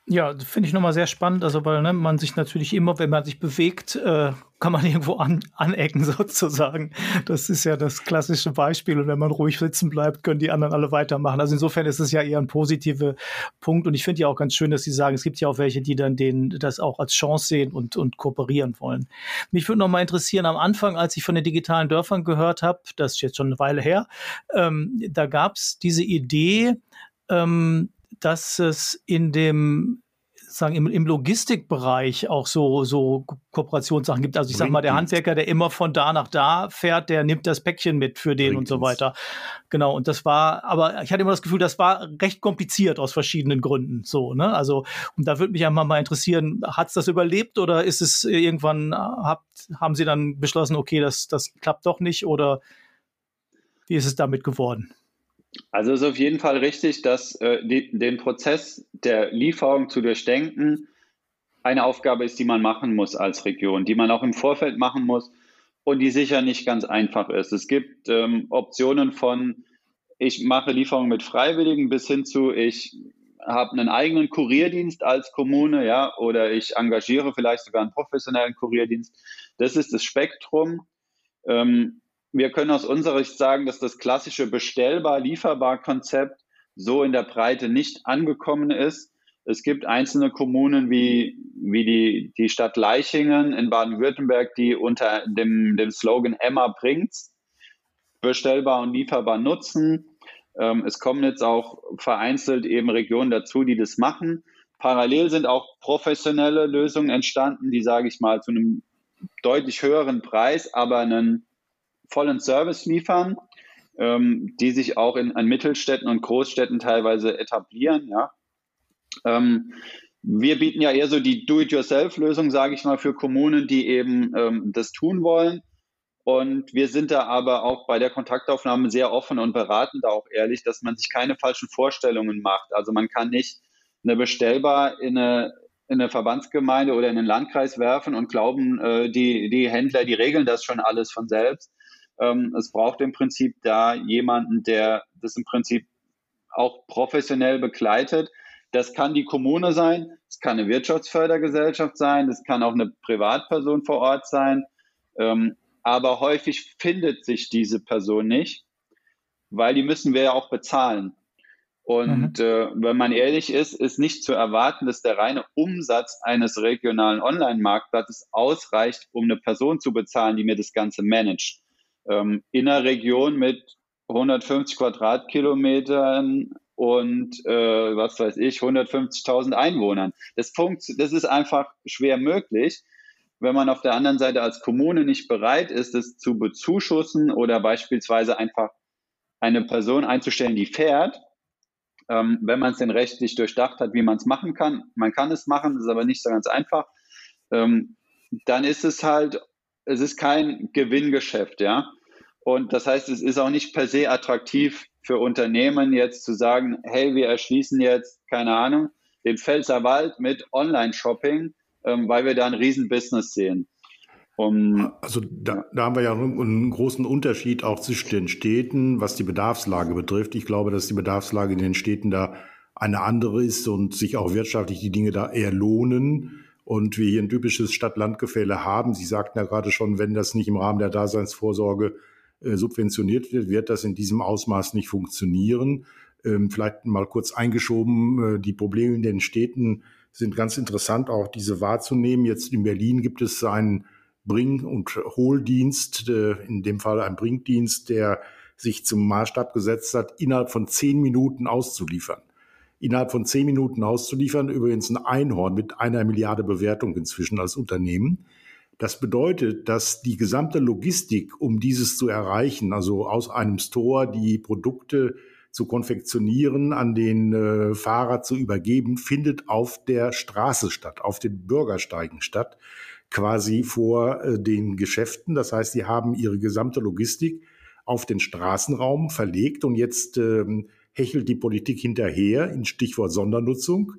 Ja, finde ich nochmal sehr spannend, also weil ne, man sich natürlich immer, wenn man sich bewegt, äh, kann man irgendwo an, anecken sozusagen. Das ist ja das klassische Beispiel und wenn man ruhig sitzen bleibt, können die anderen alle weitermachen. Also insofern ist es ja eher ein positiver Punkt und ich finde ja auch ganz schön, dass Sie sagen, es gibt ja auch welche, die dann den, das auch als Chance sehen und, und kooperieren wollen. Mich würde nochmal interessieren, am Anfang, als ich von den digitalen Dörfern gehört habe, das ist jetzt schon eine Weile her, ähm, da gab es diese Idee, ähm, dass es in dem sagen im, im Logistikbereich auch so so Kooperationssachen gibt. Also ich sag mal, der Handwerker, der immer von da nach da fährt, der nimmt das Päckchen mit für den und so weiter. Genau. Und das war, aber ich hatte immer das Gefühl, das war recht kompliziert aus verschiedenen Gründen. So, ne? Also und da würde mich einfach mal interessieren, hat es das überlebt oder ist es irgendwann habt haben Sie dann beschlossen, okay, das das klappt doch nicht oder wie ist es damit geworden? Also es ist auf jeden Fall richtig, dass äh, die, den Prozess der Lieferung zu durchdenken eine Aufgabe ist, die man machen muss als Region, die man auch im Vorfeld machen muss und die sicher nicht ganz einfach ist. Es gibt ähm, Optionen von, ich mache Lieferungen mit Freiwilligen bis hin zu, ich habe einen eigenen Kurierdienst als Kommune, ja, oder ich engagiere vielleicht sogar einen professionellen Kurierdienst. Das ist das Spektrum. Ähm, wir können aus unserer Sicht sagen, dass das klassische Bestellbar-Lieferbar-Konzept so in der Breite nicht angekommen ist. Es gibt einzelne Kommunen wie, wie die, die Stadt Leichingen in Baden-Württemberg, die unter dem, dem Slogan Emma bringt's bestellbar und lieferbar nutzen. Ähm, es kommen jetzt auch vereinzelt eben Regionen dazu, die das machen. Parallel sind auch professionelle Lösungen entstanden, die, sage ich mal, zu einem deutlich höheren Preis, aber einen vollen Service liefern, ähm, die sich auch in, in, Mittelstädten und Großstädten teilweise etablieren. Ja. Ähm, wir bieten ja eher so die Do-it-yourself-Lösung, sage ich mal, für Kommunen, die eben ähm, das tun wollen. Und wir sind da aber auch bei der Kontaktaufnahme sehr offen und beraten da auch ehrlich, dass man sich keine falschen Vorstellungen macht. Also man kann nicht eine bestellbar in eine, in eine Verbandsgemeinde oder in einen Landkreis werfen und glauben, äh, die, die Händler, die regeln das schon alles von selbst. Ähm, es braucht im Prinzip da jemanden, der das im Prinzip auch professionell begleitet. Das kann die Kommune sein, es kann eine Wirtschaftsfördergesellschaft sein, das kann auch eine Privatperson vor Ort sein. Ähm, aber häufig findet sich diese Person nicht, weil die müssen wir ja auch bezahlen. Und mhm. äh, wenn man ehrlich ist, ist nicht zu erwarten, dass der reine Umsatz eines regionalen Online-Marktplatzes ausreicht, um eine Person zu bezahlen, die mir das Ganze managt. Ähm, in einer Region mit 150 Quadratkilometern und äh, was weiß ich, 150.000 Einwohnern. Das, funkt, das ist einfach schwer möglich. Wenn man auf der anderen Seite als Kommune nicht bereit ist, es zu bezuschussen oder beispielsweise einfach eine Person einzustellen, die fährt, ähm, wenn man es denn rechtlich durchdacht hat, wie man es machen kann. Man kann es machen, ist aber nicht so ganz einfach. Ähm, dann ist es halt, es ist kein Gewinngeschäft, ja. Und das heißt, es ist auch nicht per se attraktiv für Unternehmen jetzt zu sagen, hey, wir erschließen jetzt, keine Ahnung, den Pfälzerwald mit Online-Shopping, ähm, weil wir da ein Riesenbusiness sehen. Um, also da, da, haben wir ja einen großen Unterschied auch zwischen den Städten, was die Bedarfslage betrifft. Ich glaube, dass die Bedarfslage in den Städten da eine andere ist und sich auch wirtschaftlich die Dinge da eher lohnen und wir hier ein typisches Stadt-Land-Gefälle haben. Sie sagten ja gerade schon, wenn das nicht im Rahmen der Daseinsvorsorge äh, subventioniert wird, wird das in diesem Ausmaß nicht funktionieren. Ähm, vielleicht mal kurz eingeschoben, äh, die Probleme in den Städten sind ganz interessant, auch diese wahrzunehmen. Jetzt in Berlin gibt es einen Bring- und Hohldienst, äh, in dem Fall ein Bringdienst, der sich zum Maßstab gesetzt hat, innerhalb von zehn Minuten auszuliefern. Innerhalb von zehn Minuten auszuliefern, übrigens ein Einhorn mit einer Milliarde Bewertung inzwischen als Unternehmen. Das bedeutet, dass die gesamte Logistik, um dieses zu erreichen, also aus einem Store die Produkte zu konfektionieren, an den äh, Fahrer zu übergeben, findet auf der Straße statt, auf den Bürgersteigen statt quasi vor äh, den Geschäften. Das heißt, sie haben ihre gesamte Logistik auf den Straßenraum verlegt und jetzt ähm, hechelt die Politik hinterher in Stichwort Sondernutzung.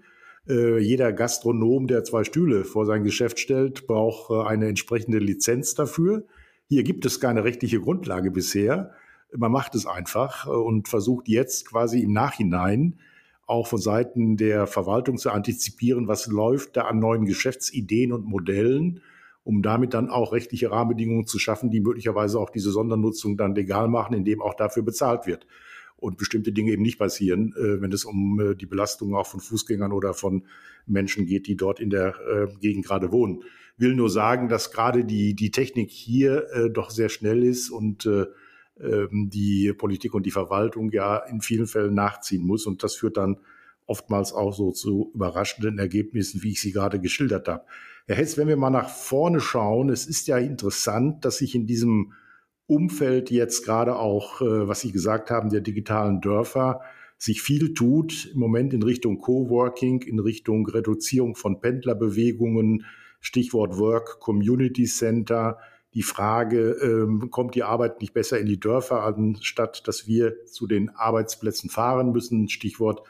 Äh, jeder Gastronom, der zwei Stühle vor sein Geschäft stellt, braucht äh, eine entsprechende Lizenz dafür. Hier gibt es keine rechtliche Grundlage bisher. Man macht es einfach äh, und versucht jetzt quasi im Nachhinein auch von Seiten der Verwaltung zu antizipieren, was läuft da an neuen Geschäftsideen und Modellen, um damit dann auch rechtliche Rahmenbedingungen zu schaffen, die möglicherweise auch diese Sondernutzung dann legal machen, indem auch dafür bezahlt wird. Und bestimmte Dinge eben nicht passieren, äh, wenn es um äh, die Belastung auch von Fußgängern oder von Menschen geht, die dort in der äh, Gegend gerade wohnen. Will nur sagen, dass gerade die, die Technik hier doch sehr schnell ist und ähm, die Politik und die Verwaltung ja in vielen Fällen nachziehen muss. Und das führt dann oftmals auch so zu überraschenden Ergebnissen, wie ich sie gerade geschildert habe. Herr Hess, wenn wir mal nach vorne schauen, es ist ja interessant, dass sich in diesem Umfeld jetzt gerade auch, äh, was Sie gesagt haben, der digitalen Dörfer, sich viel tut im Moment in Richtung Coworking, in Richtung Reduzierung von Pendlerbewegungen, Stichwort Work Community Center, die Frage, ähm, kommt die Arbeit nicht besser in die Dörfer, anstatt dass wir zu den Arbeitsplätzen fahren müssen? Stichwort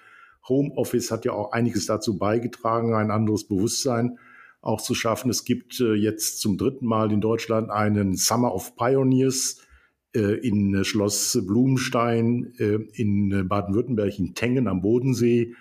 Homeoffice hat ja auch einiges dazu beigetragen, ein anderes Bewusstsein auch zu schaffen. Es gibt äh, jetzt zum dritten Mal in Deutschland einen Summer of Pioneers äh, in Schloss Blumenstein äh, in Baden-Württemberg in Tengen am Bodensee,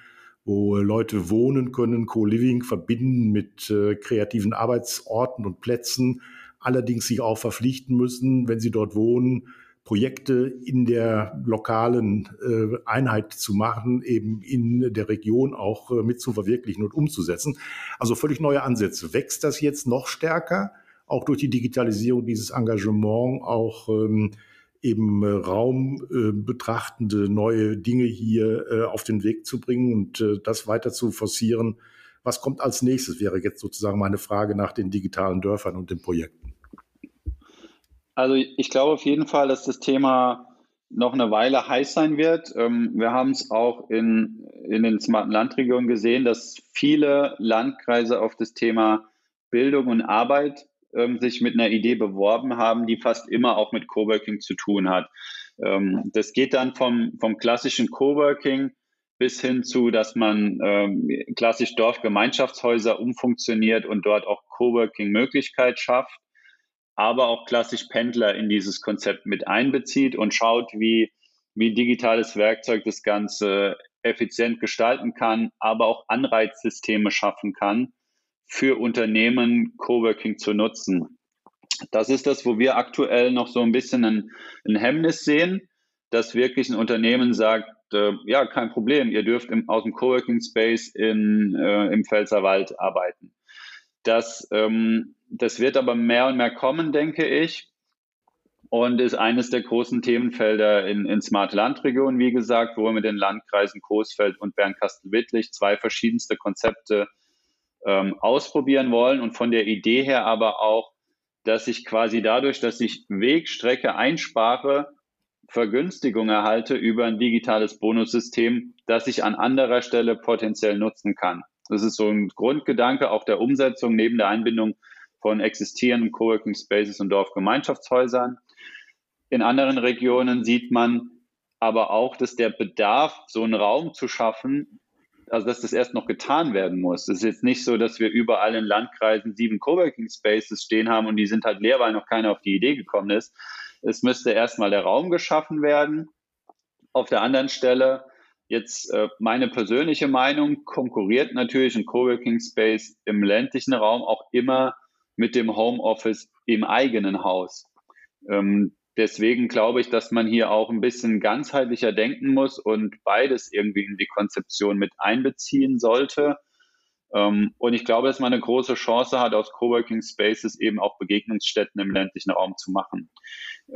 wo Leute wohnen können, Co-Living verbinden mit äh, kreativen Arbeitsorten und Plätzen allerdings sich auch verpflichten müssen, wenn sie dort wohnen, Projekte in der lokalen äh, Einheit zu machen, eben in der Region auch äh, mit zu verwirklichen und umzusetzen. Also völlig neue Ansätze. Wächst das jetzt noch stärker, auch durch die Digitalisierung dieses Engagement, auch ähm, eben äh, Raum äh, betrachtende neue Dinge hier auf den Weg zu bringen und das weiter zu forcieren. Was kommt als nächstes, wäre jetzt sozusagen meine Frage nach den digitalen Dörfern und den Projekten. Also ich glaube auf jeden Fall, dass das Thema noch eine Weile heiß sein wird. Ähm, wir haben es auch in, in den smarten Landregionen gesehen, dass viele Landkreise auf das Thema Bildung und Arbeit ähm, sich mit einer Idee beworben haben, die fast immer auch mit Coworking zu tun hat. Ähm, das geht dann vom, vom klassischen Coworking bis hin zu, dass man klassisch Dorfgemeinschaftshäuser umfunktioniert und dort auch Coworking-Möglichkeit schafft aber auch klassisch Pendler in dieses Konzept mit einbezieht und schaut, wie, wie digitales Werkzeug das Ganze effizient gestalten kann, aber auch Anreizsysteme schaffen kann, für Unternehmen Coworking zu nutzen. Das ist das, wo wir aktuell noch so ein bisschen ein, ein Hemmnis sehen. dass wirklich ein Unternehmen sagt, äh, ja, kein Problem, ihr dürft im, aus dem Coworking Space in, äh, im Pfälzerwald arbeiten. Das, ähm, das wird aber mehr und mehr kommen, denke ich und ist eines der großen Themenfelder in, in Smart Landregionen, wie gesagt, wo wir mit den Landkreisen Coesfeld und Bernkastel-Wittlich zwei verschiedenste Konzepte ähm, ausprobieren wollen und von der Idee her aber auch, dass ich quasi dadurch, dass ich Wegstrecke einspare, Vergünstigung erhalte über ein digitales Bonussystem, das ich an anderer Stelle potenziell nutzen kann. Das ist so ein Grundgedanke auch der Umsetzung neben der Einbindung von existierenden Coworking Spaces und Dorfgemeinschaftshäusern. In anderen Regionen sieht man aber auch, dass der Bedarf, so einen Raum zu schaffen, also dass das erst noch getan werden muss. Es ist jetzt nicht so, dass wir überall in Landkreisen sieben Coworking Spaces stehen haben und die sind halt leer, weil noch keiner auf die Idee gekommen ist. Es müsste erstmal der Raum geschaffen werden. Auf der anderen Stelle, jetzt äh, meine persönliche Meinung, konkurriert natürlich ein Coworking Space im ländlichen Raum auch immer mit dem Homeoffice im eigenen Haus. Ähm, Deswegen glaube ich, dass man hier auch ein bisschen ganzheitlicher denken muss und beides irgendwie in die Konzeption mit einbeziehen sollte. Ähm, und ich glaube, dass man eine große Chance hat, aus Coworking Spaces eben auch Begegnungsstätten im ländlichen Raum zu machen.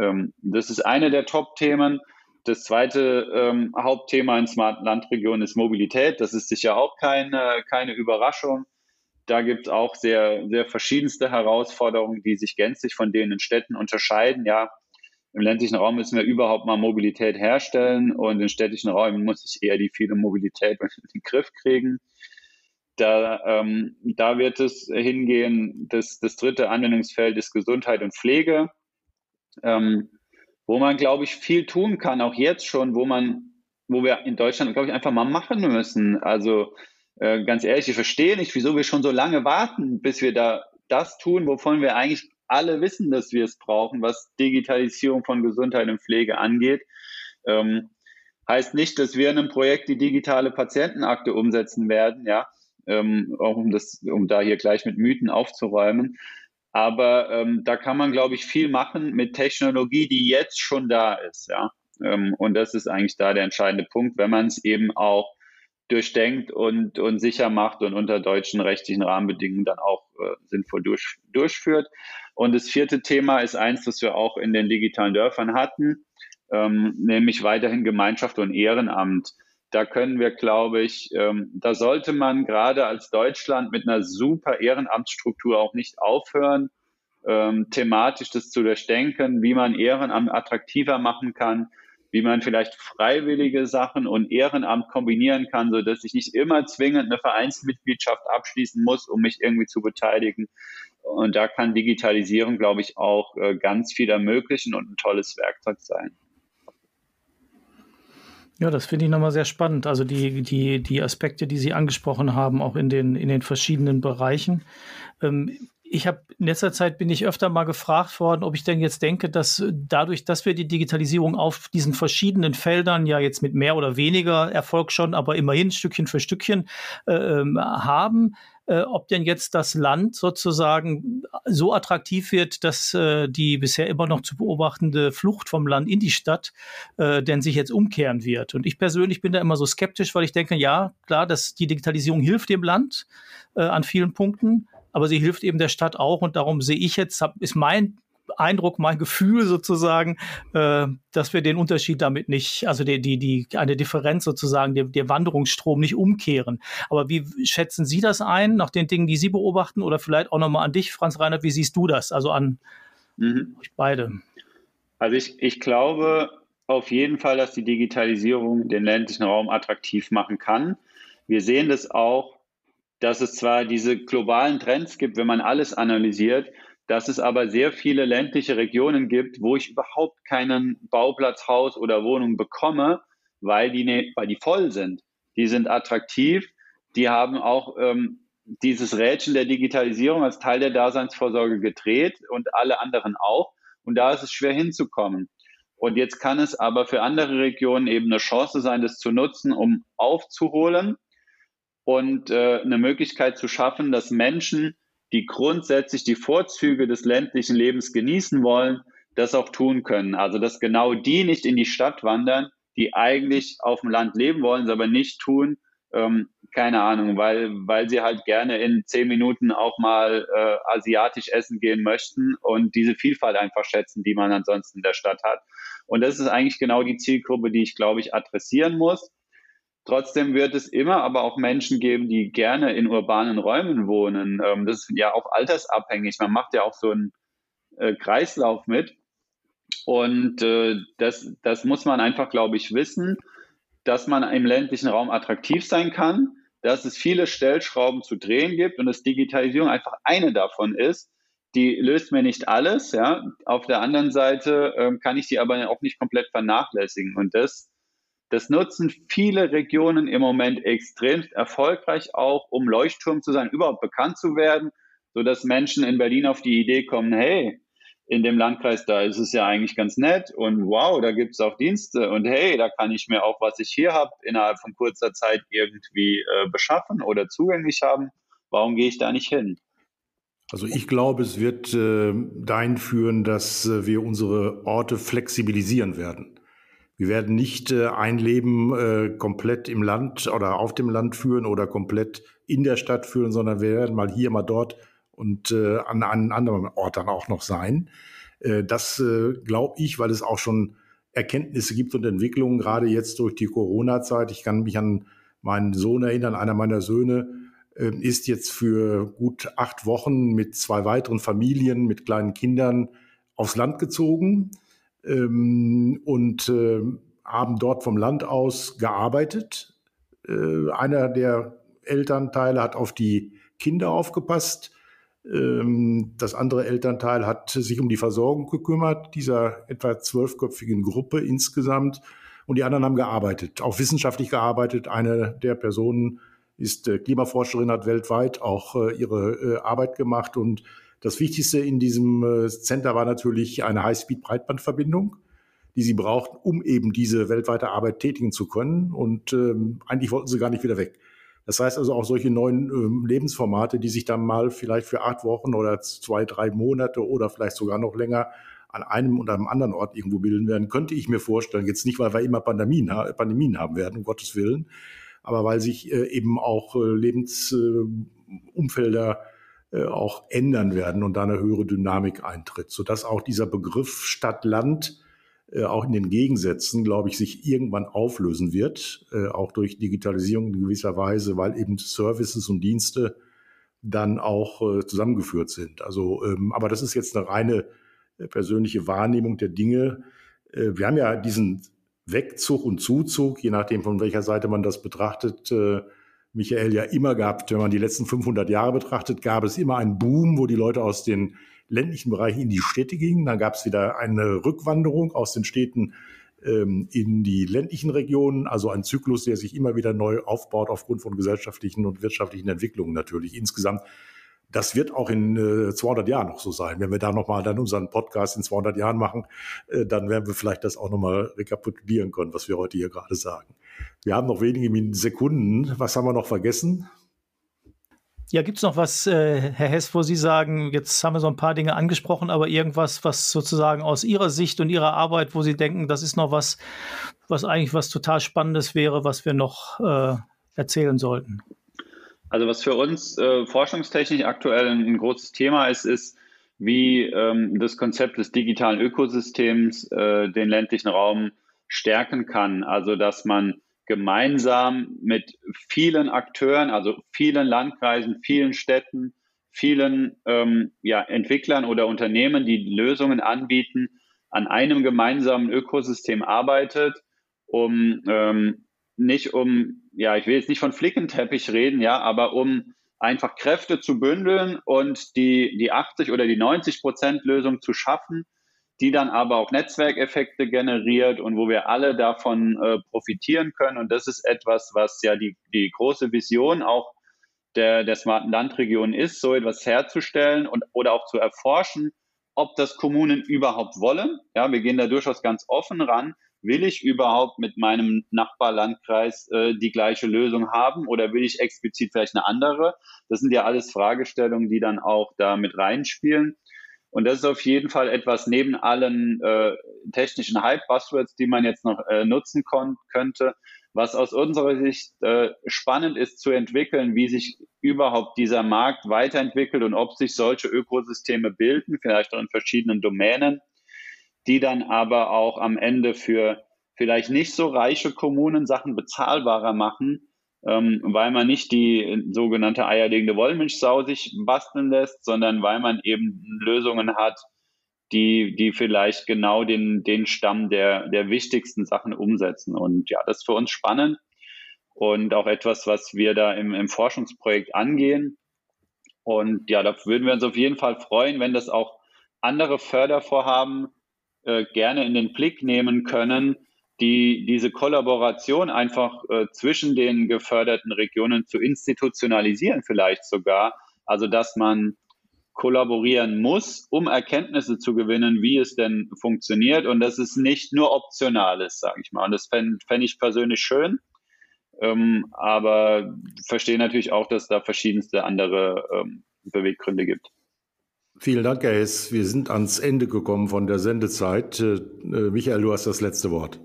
Ähm, das ist eine der Top-Themen. Das zweite ähm, Hauptthema in smarten Landregionen ist Mobilität. Das ist sicher auch keine, keine Überraschung. Da gibt es auch sehr, sehr verschiedenste Herausforderungen, die sich gänzlich von denen in Städten unterscheiden. Ja, im ländlichen Raum müssen wir überhaupt mal Mobilität herstellen und in städtischen Räumen muss ich eher die viele Mobilität in den Griff kriegen. Da, ähm, da wird es hingehen, das, das dritte Anwendungsfeld ist Gesundheit und Pflege, ähm, wo man, glaube ich, viel tun kann, auch jetzt schon, wo man, wo wir in Deutschland, glaube ich, einfach mal machen müssen. Also äh, ganz ehrlich, ich verstehe nicht, wieso wir schon so lange warten, bis wir da das tun, wovon wir eigentlich alle wissen, dass wir es brauchen, was Digitalisierung von Gesundheit und Pflege angeht. Ähm, heißt nicht, dass wir in einem Projekt die digitale Patientenakte umsetzen werden, ja, ähm, auch um das, um da hier gleich mit Mythen aufzuräumen. Aber ähm, da kann man, glaube ich, viel machen mit Technologie, die jetzt schon da ist, ja. Ähm, und das ist eigentlich da der entscheidende Punkt, wenn man es eben auch durchdenkt und, und sicher macht und unter deutschen rechtlichen Rahmenbedingungen dann auch äh, sinnvoll durch, durchführt. Und das vierte Thema ist eins, das wir auch in den digitalen Dörfern hatten, ähm, nämlich weiterhin Gemeinschaft und Ehrenamt. Da können wir, glaube ich, ähm, da sollte man gerade als Deutschland mit einer super Ehrenamtsstruktur auch nicht aufhören, ähm, thematisch das zu durchdenken, wie man Ehrenamt attraktiver machen kann, wie man vielleicht freiwillige Sachen und Ehrenamt kombinieren kann, so dass ich nicht immer zwingend eine Vereinsmitgliedschaft abschließen muss, um mich irgendwie zu beteiligen. Und da kann Digitalisierung, glaube ich, auch äh, ganz viel ermöglichen und ein tolles Werkzeug sein. Ja, das finde ich nochmal sehr spannend. Also die, die, die Aspekte, die Sie angesprochen haben, auch in den, in den verschiedenen Bereichen. Ähm, ich habe in letzter Zeit bin ich öfter mal gefragt worden, ob ich denn jetzt denke, dass dadurch, dass wir die Digitalisierung auf diesen verschiedenen Feldern ja jetzt mit mehr oder weniger Erfolg schon, aber immerhin Stückchen für Stückchen äh, ähm, haben, äh, ob denn jetzt das Land sozusagen so attraktiv wird, dass äh, die bisher immer noch zu beobachtende Flucht vom Land in die Stadt äh, denn sich jetzt umkehren wird. Und ich persönlich bin da immer so skeptisch, weil ich denke, ja, klar, dass die Digitalisierung hilft dem Land äh, an vielen Punkten aber sie hilft eben der Stadt auch und darum sehe ich jetzt, hab, ist mein Eindruck, mein Gefühl sozusagen, äh, dass wir den Unterschied damit nicht, also die, die, die, eine Differenz sozusagen, der, der Wanderungsstrom nicht umkehren. Aber wie schätzen Sie das ein, nach den Dingen, die Sie beobachten, oder vielleicht auch nochmal an dich, Franz Reinhardt, wie siehst du das? Also an mhm. euch beide. Also ich, ich glaube auf jeden Fall, dass die Digitalisierung den ländlichen Raum attraktiv machen kann. Wir sehen das auch dass es zwar diese globalen Trends gibt, wenn man alles analysiert, dass es aber sehr viele ländliche Regionen gibt, wo ich überhaupt keinen Bauplatz, Haus oder Wohnung bekomme, weil die, ne, weil die voll sind. Die sind attraktiv, die haben auch ähm, dieses Rädchen der Digitalisierung als Teil der Daseinsvorsorge gedreht und alle anderen auch. Und da ist es schwer hinzukommen. Und jetzt kann es aber für andere Regionen eben eine Chance sein, das zu nutzen, um aufzuholen und äh, eine Möglichkeit zu schaffen, dass Menschen, die grundsätzlich die Vorzüge des ländlichen Lebens genießen wollen, das auch tun können. Also dass genau die nicht in die Stadt wandern, die eigentlich auf dem Land leben wollen, es aber nicht tun, ähm, keine Ahnung, weil, weil sie halt gerne in zehn Minuten auch mal äh, asiatisch essen gehen möchten und diese Vielfalt einfach schätzen, die man ansonsten in der Stadt hat. Und das ist eigentlich genau die Zielgruppe, die ich, glaube ich, adressieren muss. Trotzdem wird es immer aber auch Menschen geben, die gerne in urbanen Räumen wohnen. Ähm, das ist ja auch altersabhängig. Man macht ja auch so einen äh, Kreislauf mit. Und äh, das, das muss man einfach, glaube ich, wissen dass man im ländlichen Raum attraktiv sein kann, dass es viele Stellschrauben zu drehen gibt und dass Digitalisierung einfach eine davon ist. Die löst mir nicht alles, ja. Auf der anderen Seite ähm, kann ich die aber auch nicht komplett vernachlässigen. Und das, das nutzen viele Regionen im Moment extrem erfolgreich auch, um Leuchtturm zu sein, überhaupt bekannt zu werden, sodass Menschen in Berlin auf die Idee kommen, hey, in dem Landkreis, da ist es ja eigentlich ganz nett und wow, da gibt es auch Dienste und hey, da kann ich mir auch, was ich hier habe, innerhalb von kurzer Zeit irgendwie äh, beschaffen oder zugänglich haben. Warum gehe ich da nicht hin? Also ich glaube, es wird äh, dahin führen, dass äh, wir unsere Orte flexibilisieren werden. Wir werden nicht äh, ein Leben äh, komplett im Land oder auf dem Land führen oder komplett in der Stadt führen, sondern wir werden mal hier, mal dort und äh, an einem anderen Ort dann auch noch sein. Äh, das äh, glaube ich, weil es auch schon Erkenntnisse gibt und Entwicklungen, gerade jetzt durch die Corona-Zeit. Ich kann mich an meinen Sohn erinnern, einer meiner Söhne äh, ist jetzt für gut acht Wochen mit zwei weiteren Familien, mit kleinen Kindern aufs Land gezogen ähm, und äh, haben dort vom Land aus gearbeitet. Äh, einer der Elternteile hat auf die Kinder aufgepasst ähm, das andere Elternteil hat sich um die Versorgung gekümmert, dieser etwa zwölfköpfigen Gruppe insgesamt. Und die anderen haben gearbeitet, auch wissenschaftlich gearbeitet. Eine der Personen ist äh, Klimaforscherin, hat weltweit auch äh, ihre äh, Arbeit gemacht. Und das Wichtigste in diesem Center war natürlich eine High-Speed-Breitbandverbindung, die sie braucht, um eben diese weltweite Arbeit tätigen zu können. Und ähm, eigentlich wollten sie gar nicht wieder weg. Das heißt also auch solche neuen ähm, Lebensformate, die sich dann mal vielleicht für acht Wochen oder zwei, drei Monate oder vielleicht sogar noch länger an einem oder einem anderen Ort irgendwo bilden werden, könnte ich mir vorstellen. Jetzt nicht, weil wir immer Pandemien, Pandemien haben werden, um Gottes Willen, aber weil sich äh, eben auch äh, Lebensumfelder äh, auch ändern werden und da eine höhere Dynamik eintritt, sodass auch dieser Begriff Stadt-Land äh, auch in den Gegensätzen, glaube ich, sich irgendwann auflösen wird, äh, auch durch Digitalisierung in gewisser Weise, weil eben Services und Dienste dann auch äh, zusammengeführt sind. Also, ähm, aber das ist jetzt eine reine äh, persönliche Wahrnehmung der Dinge. Äh, wir haben ja diesen Wegzug und Zuzug, je nachdem von welcher Seite man das betrachtet, äh, Michael ja immer gehabt. Wenn man die letzten 500 Jahre betrachtet, gab es immer einen Boom, wo die Leute aus den ländlichen Bereichen in die Städte gingen. Dann gab es wieder eine Rückwanderung aus den Städten ähm, in die ländlichen Regionen, also ein Zyklus, der sich immer wieder neu aufbaut aufgrund von gesellschaftlichen und wirtschaftlichen Entwicklungen natürlich insgesamt. Das wird auch in äh, 200 Jahren noch so sein. Wenn wir da nochmal dann unseren Podcast in 200 Jahren machen, äh, dann werden wir vielleicht das auch nochmal rekapitulieren können, was wir heute hier gerade sagen. Wir haben noch wenige Sekunden. Was haben wir noch vergessen? Ja, gibt es noch was, äh, Herr Hess, wo Sie sagen, jetzt haben wir so ein paar Dinge angesprochen, aber irgendwas, was sozusagen aus Ihrer Sicht und Ihrer Arbeit, wo Sie denken, das ist noch was, was eigentlich was total Spannendes wäre, was wir noch äh, erzählen sollten? Also was für uns äh, forschungstechnisch aktuell ein großes Thema ist, ist, wie ähm, das Konzept des digitalen Ökosystems äh, den ländlichen Raum stärken kann. Also dass man gemeinsam mit vielen Akteuren, also vielen Landkreisen, vielen Städten, vielen ähm, ja, Entwicklern oder Unternehmen, die Lösungen anbieten, an einem gemeinsamen Ökosystem arbeitet, um ähm, nicht um, ja, ich will jetzt nicht von Flickenteppich reden, ja, aber um einfach Kräfte zu bündeln und die, die 80 oder die 90 Prozent Lösung zu schaffen, die dann aber auch Netzwerkeffekte generiert und wo wir alle davon äh, profitieren können. Und das ist etwas, was ja die, die große Vision auch der, der smarten Landregion ist, so etwas herzustellen und oder auch zu erforschen, ob das Kommunen überhaupt wollen. Ja, wir gehen da durchaus ganz offen ran. Will ich überhaupt mit meinem Nachbarlandkreis äh, die gleiche Lösung haben oder will ich explizit vielleicht eine andere? Das sind ja alles Fragestellungen, die dann auch da mit reinspielen. Und das ist auf jeden Fall etwas neben allen äh, technischen Hype-Buzzwords, die man jetzt noch äh, nutzen könnte, was aus unserer Sicht äh, spannend ist zu entwickeln, wie sich überhaupt dieser Markt weiterentwickelt und ob sich solche Ökosysteme bilden, vielleicht auch in verschiedenen Domänen, die dann aber auch am Ende für vielleicht nicht so reiche Kommunen Sachen bezahlbarer machen, ähm, weil man nicht die sogenannte eierlegende Wollmilchsau sich basteln lässt, sondern weil man eben Lösungen hat, die, die vielleicht genau den, den Stamm der, der wichtigsten Sachen umsetzen. Und ja, das ist für uns spannend und auch etwas, was wir da im, im Forschungsprojekt angehen. Und ja, da würden wir uns auf jeden Fall freuen, wenn das auch andere Fördervorhaben äh, gerne in den Blick nehmen können, die diese Kollaboration einfach äh, zwischen den geförderten Regionen zu institutionalisieren, vielleicht sogar. Also, dass man kollaborieren muss, um Erkenntnisse zu gewinnen, wie es denn funktioniert und dass es nicht nur optional ist, sage ich mal. Und das fände fänd ich persönlich schön, ähm, aber verstehe natürlich auch, dass da verschiedenste andere ähm, Beweggründe gibt. Vielen Dank, Herr Hess. Wir sind ans Ende gekommen von der Sendezeit. Äh, äh Michael, du hast das letzte Wort.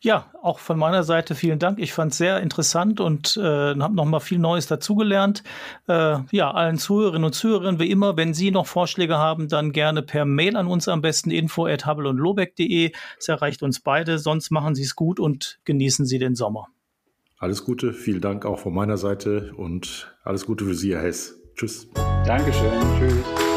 Ja, auch von meiner Seite vielen Dank. Ich fand es sehr interessant und äh, habe noch mal viel Neues dazugelernt. Äh, ja, allen Zuhörerinnen und Zuhörern wie immer, wenn Sie noch Vorschläge haben, dann gerne per Mail an uns am besten info at und lobeck.de. Es erreicht uns beide. Sonst machen Sie es gut und genießen Sie den Sommer. Alles Gute, vielen Dank auch von meiner Seite und alles Gute für Sie, Herr Hess. Tschüss. Dankeschön. Tschüss.